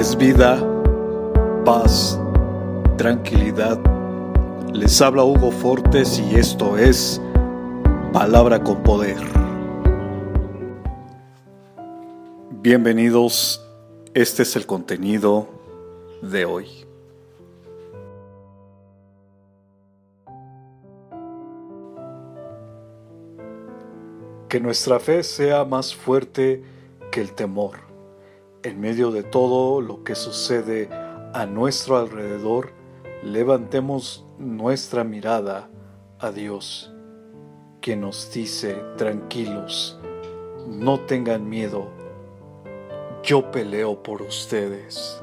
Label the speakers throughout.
Speaker 1: es vida, paz, tranquilidad. Les habla Hugo Fortes y esto es Palabra con Poder. Bienvenidos, este es el contenido de hoy. Que nuestra fe sea más fuerte que el temor en medio de todo lo que sucede a nuestro alrededor, levantemos nuestra mirada a Dios, que nos dice, tranquilos, no tengan miedo, yo peleo por ustedes.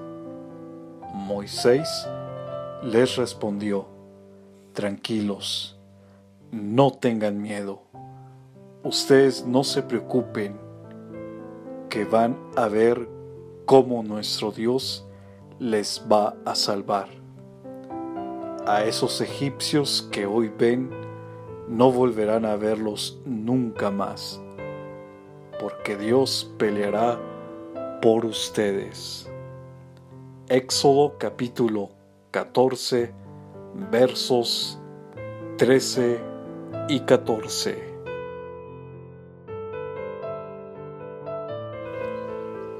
Speaker 1: Moisés les respondió, tranquilos, no tengan miedo, ustedes no se preocupen, que van a ver cómo nuestro Dios les va a salvar. A esos egipcios que hoy ven, no volverán a verlos nunca más, porque Dios peleará por ustedes. Éxodo capítulo 14 versos 13 y 14.